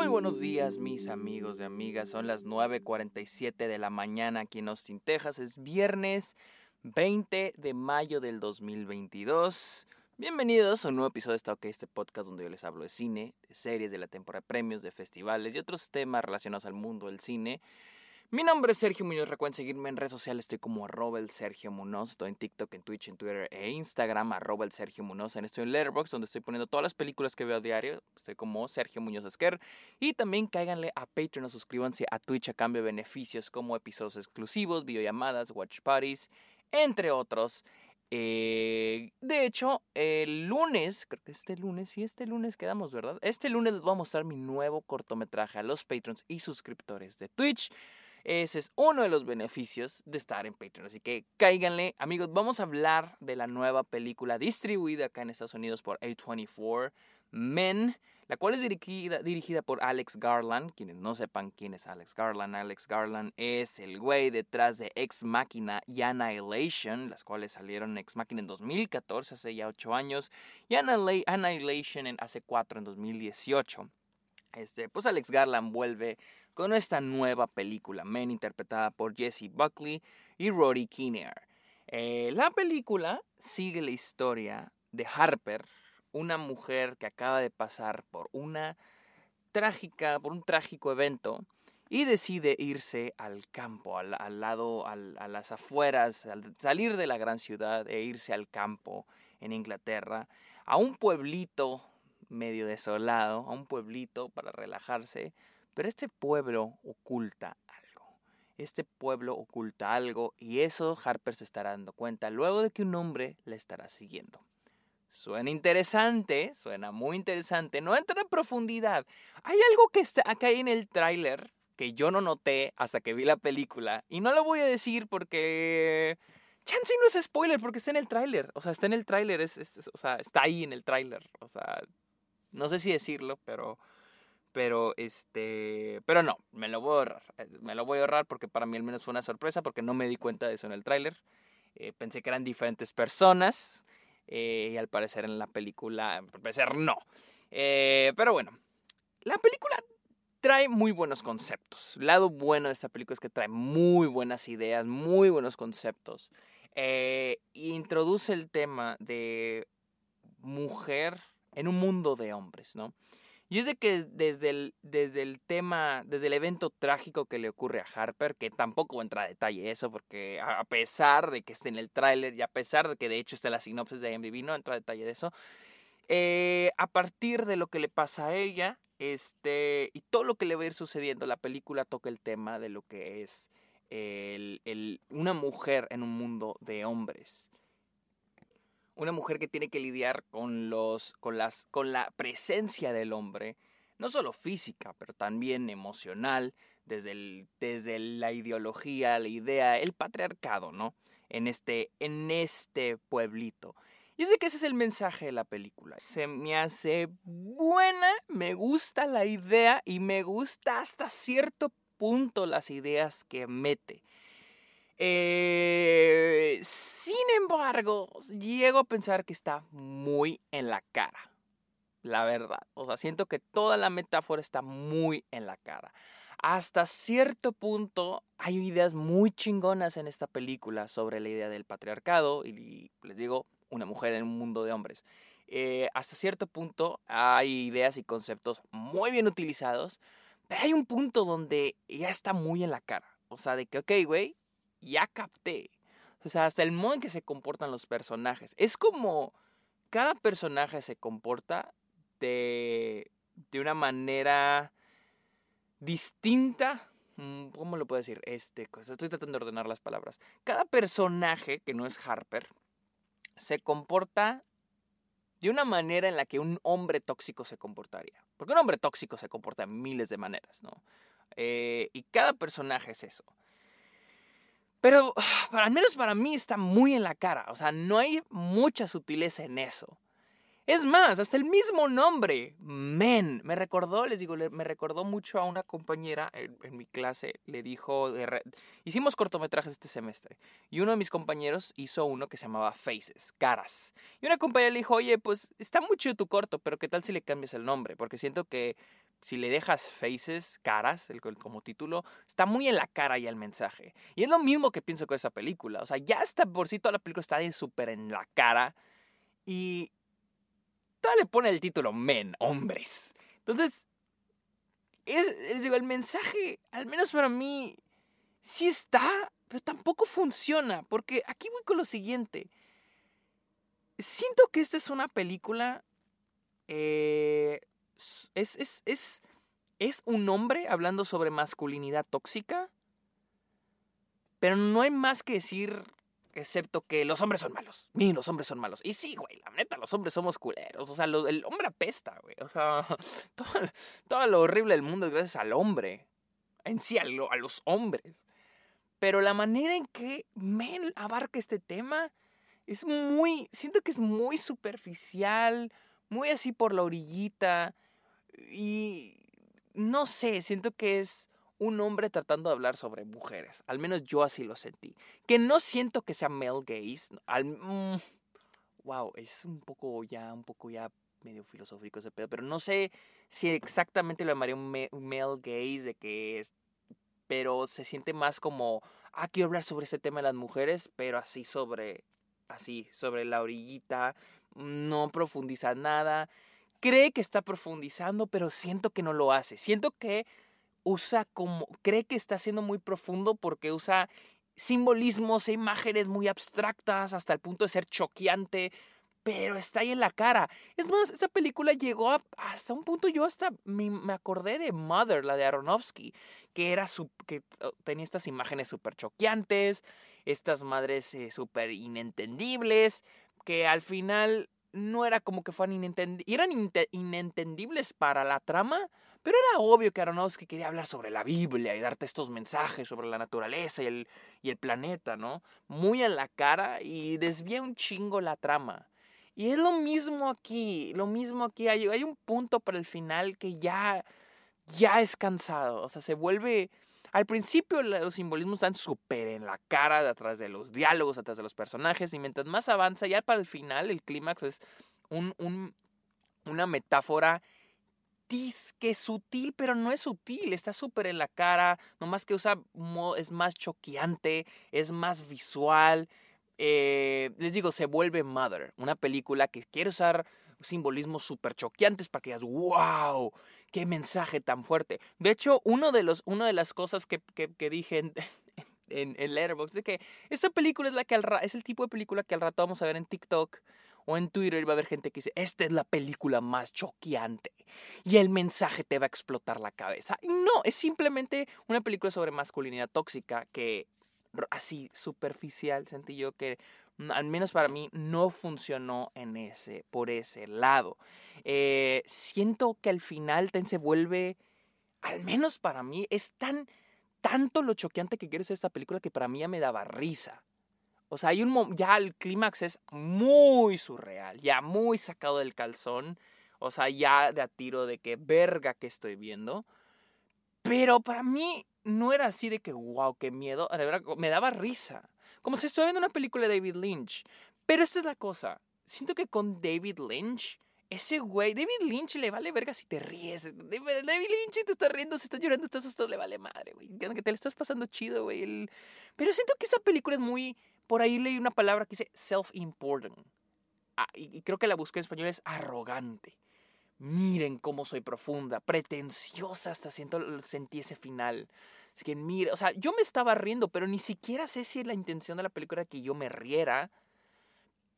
Muy buenos días mis amigos y amigas, son las 9.47 de la mañana aquí en Austin, Texas, es viernes 20 de mayo del 2022. Bienvenidos a un nuevo episodio de Esta OK, este podcast donde yo les hablo de cine, de series, de la temporada de premios, de festivales y otros temas relacionados al mundo del cine. Mi nombre es Sergio Muñoz, recuerden seguirme en redes sociales, estoy como arroba el Sergio Munoz, estoy en TikTok, en Twitch, en Twitter e Instagram, arroba estoy en Letterboxd donde estoy poniendo todas las películas que veo a diario, estoy como Sergio Muñoz Esquer, y también cáiganle a Patreon o suscríbanse a Twitch a cambio de beneficios como episodios exclusivos, videollamadas, watch parties, entre otros. Eh, de hecho, el lunes, creo que este lunes, sí, este lunes quedamos, ¿verdad? Este lunes les voy a mostrar mi nuevo cortometraje a los patrons y suscriptores de Twitch. Ese es uno de los beneficios de estar en Patreon. Así que cáiganle, amigos. Vamos a hablar de la nueva película distribuida acá en Estados Unidos por A24, Men, la cual es dirigida, dirigida por Alex Garland. Quienes no sepan quién es Alex Garland, Alex Garland es el güey detrás de Ex Machina y Annihilation, las cuales salieron Ex Machina en 2014, hace ya 8 años, y Annihilation en hace 4 en 2018. Este, pues Alex Garland vuelve con esta nueva película, Men, interpretada por Jesse Buckley y Rory Kinnear. Eh, la película sigue la historia de Harper, una mujer que acaba de pasar por una trágica, por un trágico evento y decide irse al campo, al, lado, a las afueras, salir de la gran ciudad e irse al campo en Inglaterra, a un pueblito medio desolado, a un pueblito para relajarse, pero este pueblo oculta algo. Este pueblo oculta algo y eso Harper se estará dando cuenta luego de que un hombre le estará siguiendo. Suena interesante, suena muy interesante, no entra en profundidad. Hay algo que está acá en el tráiler que yo no noté hasta que vi la película y no lo voy a decir porque chance no es spoiler porque está en el tráiler, o sea, está en el tráiler, o sea, está ahí en el tráiler, o sea, no sé si decirlo, pero pero este, pero no, me lo voy a ahorrar. Eh, me lo voy a ahorrar porque para mí al menos fue una sorpresa porque no me di cuenta de eso en el tráiler. Eh, pensé que eran diferentes personas eh, y al parecer en la película, al parecer no. pero bueno, la película trae muy buenos conceptos. El lado bueno de esta película es que trae muy buenas ideas, muy buenos conceptos. introduce el tema de mujer en un mundo de hombres, ¿no? Y es de que desde el, desde el tema, desde el evento trágico que le ocurre a Harper, que tampoco entra a detalle eso, porque a pesar de que esté en el tráiler y a pesar de que de hecho está la sinopsis de IMDb, no entra a detalle de eso, eh, a partir de lo que le pasa a ella, este, y todo lo que le va a ir sucediendo, la película toca el tema de lo que es el, el, una mujer en un mundo de hombres una mujer que tiene que lidiar con, los, con, las, con la presencia del hombre, no solo física, pero también emocional, desde, el, desde la ideología, la idea, el patriarcado, ¿no? En este, en este pueblito. Y sé que ese es el mensaje de la película. Se me hace buena, me gusta la idea y me gusta hasta cierto punto las ideas que mete. Eh, sin embargo, llego a pensar que está muy en la cara. La verdad. O sea, siento que toda la metáfora está muy en la cara. Hasta cierto punto hay ideas muy chingonas en esta película sobre la idea del patriarcado y les digo, una mujer en un mundo de hombres. Eh, hasta cierto punto hay ideas y conceptos muy bien utilizados, pero hay un punto donde ya está muy en la cara. O sea, de que, ok, güey, ya capté. O sea, hasta el modo en que se comportan los personajes. Es como cada personaje se comporta de, de una manera distinta. Mm, ¿Cómo lo puedo decir? Este, estoy tratando de ordenar las palabras. Cada personaje que no es Harper se comporta de una manera en la que un hombre tóxico se comportaría. Porque un hombre tóxico se comporta de miles de maneras, ¿no? Eh, y cada personaje es eso. Pero al menos para mí está muy en la cara. O sea, no hay mucha sutileza en eso. Es más, hasta el mismo nombre, Men, me recordó, les digo, me recordó mucho a una compañera en, mi clase, le dijo, hicimos cortometrajes este semestre, y uno de mis compañeros hizo uno que se llamaba Faces, caras. Y una compañera le dijo, oye, pues está mucho tu corto, pero ¿qué tal si le cambias el nombre? Porque siento que si le dejas faces, caras, el, como título, está muy en la cara ya el mensaje. Y es lo mismo que pienso con esa película. O sea, ya está por sí toda la película está súper en la cara. Y todavía le pone el título Men, hombres. Entonces, es, digo, el mensaje, al menos para mí, sí está, pero tampoco funciona. Porque aquí voy con lo siguiente. Siento que esta es una película eh, es, es, es, es un hombre hablando sobre masculinidad tóxica, pero no hay más que decir excepto que los hombres son malos. Miren, los hombres son malos. Y sí, güey, la neta, los hombres somos culeros. O sea, el hombre apesta, güey. O sea, todo, lo horrible del mundo es gracias al hombre. En sí, a, a los hombres. Pero la manera en que Men abarca este tema es muy. Siento que es muy superficial, muy así por la orillita. Y no sé, siento que es un hombre tratando de hablar sobre mujeres. Al menos yo así lo sentí. Que no siento que sea male gaze. Al, wow, mm, es un poco ya, un poco ya medio filosófico ese pedo. Pero no sé si exactamente lo llamaría un, male gaze de que es... Pero se siente más como, ah, quiero hablar sobre ese tema de las mujeres, pero así sobre, así, sobre la orillita. No profundiza nada cree que está profundizando, pero siento que no lo hace. Siento que usa como, cree que está siendo muy profundo porque usa simbolismos e imágenes muy abstractas hasta el punto de ser choqueante, pero está ahí en la cara. Es más, esta película llegó hasta un punto, yo hasta me, acordé de Mother, la de Aronofsky, que, era su, que oh, tenía estas imágenes súper choqueantes, estas madres eh, súper inentendibles, que al final no era como que fueran inentendibles, eran inentendibles para la trama, pero era obvio que Aronofsky quería hablar sobre la Biblia y darte estos mensajes sobre la naturaleza y el, y el planeta, ¿no? Muy en la cara y desvía un chingo la trama. Y es lo mismo aquí, lo mismo aquí. Hay, hay un punto para el final que ya, ya es cansado. O sea, se vuelve al principio los simbolismos están súper en la cara, atrás de los diálogos, atrás de los personajes, y mientras más avanza, ya para el final, el clímax es un, un, una metáfora que es sutil, pero no es sutil, está súper en la cara, nomás que usa, es más choqueante, es más visual. Eh, les digo, se vuelve Mother, una película que quiere usar simbolismos súper choqueantes para que digas, wow, qué mensaje tan fuerte. De hecho, uno de los, una de las cosas que, que, dije en, en, en Letterboxd es que esta película es, la que es el tipo de película que al rato vamos a ver en TikTok o en Twitter va a haber gente que dice, esta es la película más choqueante y el mensaje te va a explotar la cabeza. Y no, es simplemente una película sobre masculinidad tóxica que así superficial sentí yo que al menos para mí, no funcionó en ese, por ese lado. Eh, siento que al final se vuelve, al menos para mí, es tan, tanto lo choqueante que quiere ser esta película que para mí ya me daba risa. O sea, hay un ya el clímax es muy surreal, ya muy sacado del calzón. O sea, ya de a tiro de que verga que estoy viendo. Pero para mí no era así de que, wow, qué miedo. Me daba risa. Como si estuviera viendo una película de David Lynch. Pero esta es la cosa. Siento que con David Lynch, ese güey, David Lynch le vale verga si te ríes. David Lynch te está riendo, se está llorando, estás asustado, le vale madre, güey. Que te le estás pasando chido, güey. Pero siento que esa película es muy. Por ahí leí una palabra que dice self-important. Ah, y creo que la busqué en español es arrogante. Miren cómo soy profunda, pretenciosa hasta siento, sentí ese final. Así que mira, o sea, yo me estaba riendo, pero ni siquiera sé si la intención de la película era que yo me riera.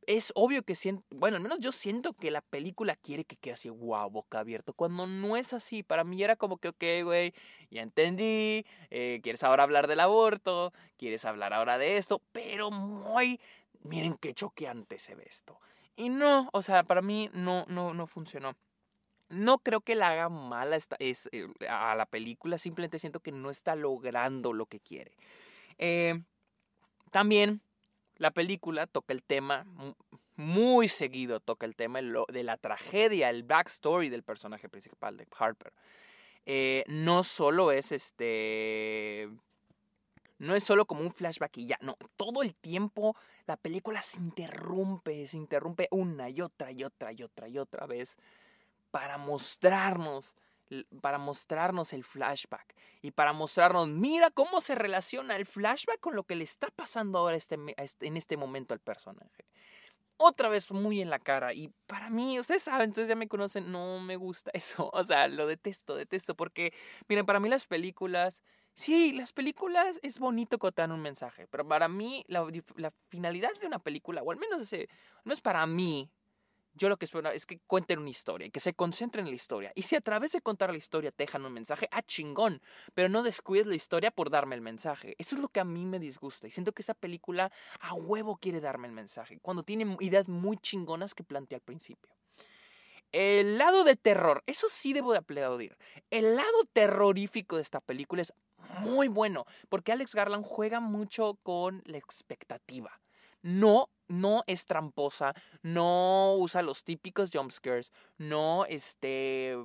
Es obvio que siento, bueno, al menos yo siento que la película quiere que quede así, wow, boca abierto, cuando no es así. Para mí era como que, ok, güey, ya entendí, eh, quieres ahora hablar del aborto, quieres hablar ahora de esto, pero muy, miren qué choqueante se ve esto. Y no, o sea, para mí no, no, no funcionó. No creo que la haga mala es, eh, a la película, simplemente siento que no está logrando lo que quiere. Eh, también la película toca el tema, muy seguido toca el tema de la tragedia, el backstory del personaje principal de Harper. Eh, no solo es este no es solo como un flashback y ya, no, todo el tiempo la película se interrumpe, se interrumpe una y otra y otra y otra y otra vez para mostrarnos para mostrarnos el flashback y para mostrarnos, mira cómo se relaciona el flashback con lo que le está pasando ahora este, este, en este momento al personaje. Otra vez muy en la cara y para mí, ustedes saben, entonces ya me conocen, no me gusta eso, o sea, lo detesto, detesto porque, miren, para mí las películas Sí, las películas es bonito contar un mensaje, pero para mí la, finalidad de una película, o al menos ese, no es para mí, yo lo que espero es que cuenten una historia que se concentren en la historia. Y si a través de contar la historia te dejan un mensaje, ah, chingón, pero no descuides la historia por darme el mensaje. Eso es lo que a mí me disgusta y siento que esa película a huevo quiere darme el mensaje, cuando tiene ideas muy chingonas que plantea al principio. El lado de terror, eso sí debo de aplaudir. El lado terrorífico de esta película es muy bueno, porque Alex Garland juega mucho con la expectativa. No, no es tramposa, no usa los típicos jumpscares, no este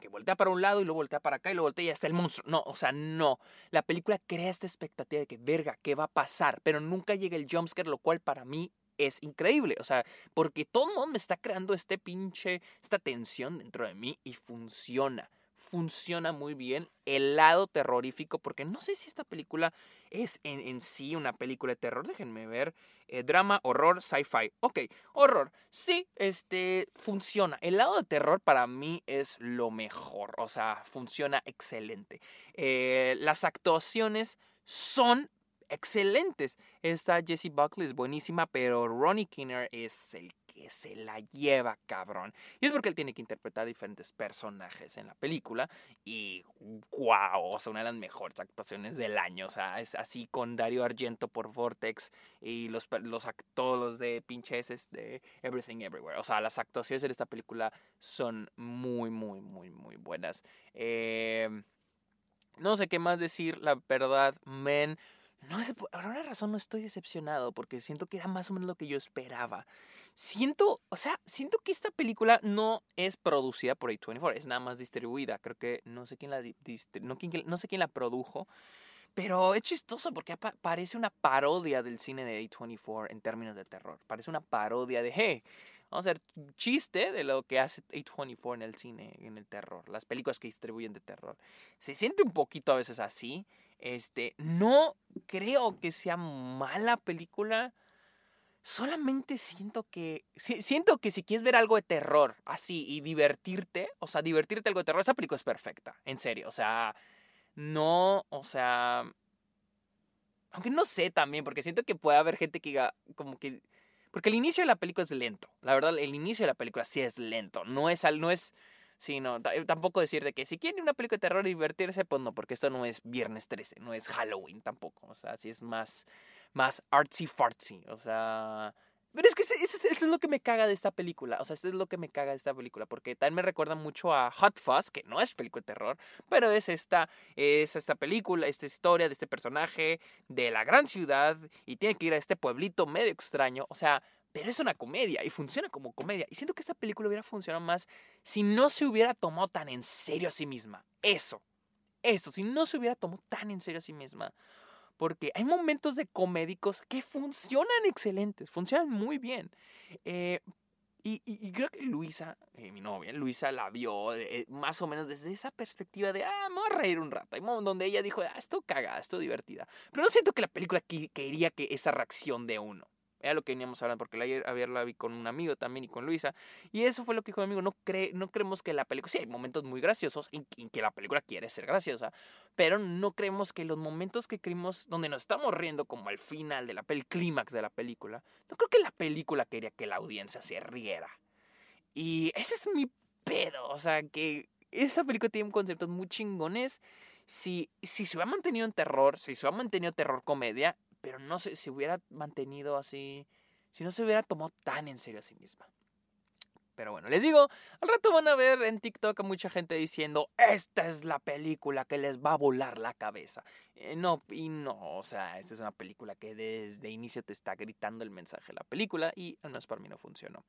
que voltea para un lado y luego voltea para acá y luego voltea y ya está el monstruo. No, o sea, no. La película crea esta expectativa de que, verga, ¿qué va a pasar? Pero nunca llega el jumpscare, lo cual para mí es increíble. O sea, porque todo el mundo me está creando este pinche, esta tensión dentro de mí y funciona funciona muy bien el lado terrorífico, porque no sé si esta película es en, sí una película de terror, déjenme ver, eh, drama, horror, sci-fi, ok, horror, sí, este, funciona, el lado de terror para mí es lo mejor, o sea, funciona excelente, eh, las actuaciones son excelentes. Esta Jessie Buckley es buenísima, pero Ronnie Kinner es el que se la lleva, cabrón. Y es porque él tiene que interpretar diferentes personajes en la película. Y wow, o sea, una de las mejores actuaciones del año. O sea, es así con Dario Argento por Vortex y los, los actores de pinches de Everything Everywhere. O sea, las actuaciones en esta película son muy, muy, muy, muy buenas. Eh, no sé qué más decir, la verdad, men. No sé, por alguna razón no estoy decepcionado porque siento que era más o menos lo que yo esperaba. Siento, o sea, siento que esta película no es producida por A24, es nada más distribuida. Creo que no sé quién la, no, sé quién la produjo, pero es chistoso porque parece una parodia del cine de A24 en términos de terror. Parece una parodia de, hey, vamos a hacer chiste de lo que hace A24 en el cine, en el terror, las películas que distribuyen de terror. Se siente un poquito a veces así. Este, no creo que sea mala película solamente siento que. Siento que si quieres ver algo de terror así y divertirte, o sea, divertirte algo de terror, esa película es perfecta. En serio. O sea, no. O sea. Aunque no sé también, porque siento que puede haber gente que diga, como que. Porque el inicio de la película es lento. La verdad, el inicio de la película sí es lento. No es. No es Sí, no, tampoco decir de que si quieren una película de terror y divertirse, pues no, porque esto no es Viernes 13, no es Halloween tampoco. O sea, sí es más más artsy fartsy. O sea. Pero es que eso, es lo que me caga de esta película. O sea, eso es lo que me caga de esta película. Porque también me recuerda mucho a Hot Fuzz, que no es película de terror, pero es esta, es esta película, esta historia de este personaje de la gran ciudad y tiene que ir a este pueblito medio extraño. O sea, pero es una comedia y funciona como comedia. Y siento que esta película hubiera funcionado más si no se hubiera tomado tan en serio a sí misma. Eso. Eso, si no se hubiera tomado tan en serio a sí misma porque hay momentos de comédicos que funcionan excelentes, funcionan muy bien. Eh, y, creo que Luisa, eh, mi novia, Luisa la vio eh, más o menos desde esa perspectiva de, ah, me voy a reír un rato. Hay donde ella dijo, ah, esto caga, esto divertida. Pero no siento que la película quería que esa reacción de uno. Era lo que veníamos hablando, porque ayer, ayer la vi con un amigo también y con Luisa. Y eso fue lo que dijo mi amigo. No, cree, no creemos que la película. Sí, hay momentos muy graciosos en, que la película quiere ser graciosa. Pero no creemos que los momentos que creemos donde nos estamos riendo, como al final de la el clímax de la película, no creo que la película quería que la audiencia se riera. Y ese es mi pedo. O sea, que esa película tiene conceptos muy chingones. Si, si se hubiera mantenido en terror, si se hubiera mantenido terror comedia, pero no sé si hubiera mantenido así, si no se hubiera tomado tan en serio a sí misma. Pero bueno, les digo, al rato van a ver en TikTok a mucha gente diciendo, esta es la película que les va a volar la cabeza. Eh, no, y no, o sea, esta es una película que desde inicio te está gritando el mensaje de la película y al menos para mí no funcionó.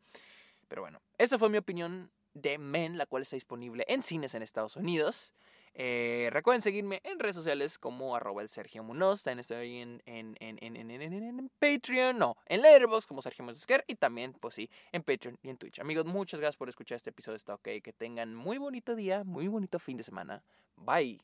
Pero bueno, esa fue mi opinión de Men, la cual está disponible en cines en Estados Unidos. Eh, recuerden seguirme en redes sociales como arroba el Sergio Munoz. También estoy en, en, en, en Patreon, no, en Letterboxd como Sergio Munoz y también, pues sí, en Patreon y en Twitch. Amigos, muchas gracias por escuchar este episodio. Está ok. Que tengan muy bonito día, muy bonito fin de semana. Bye.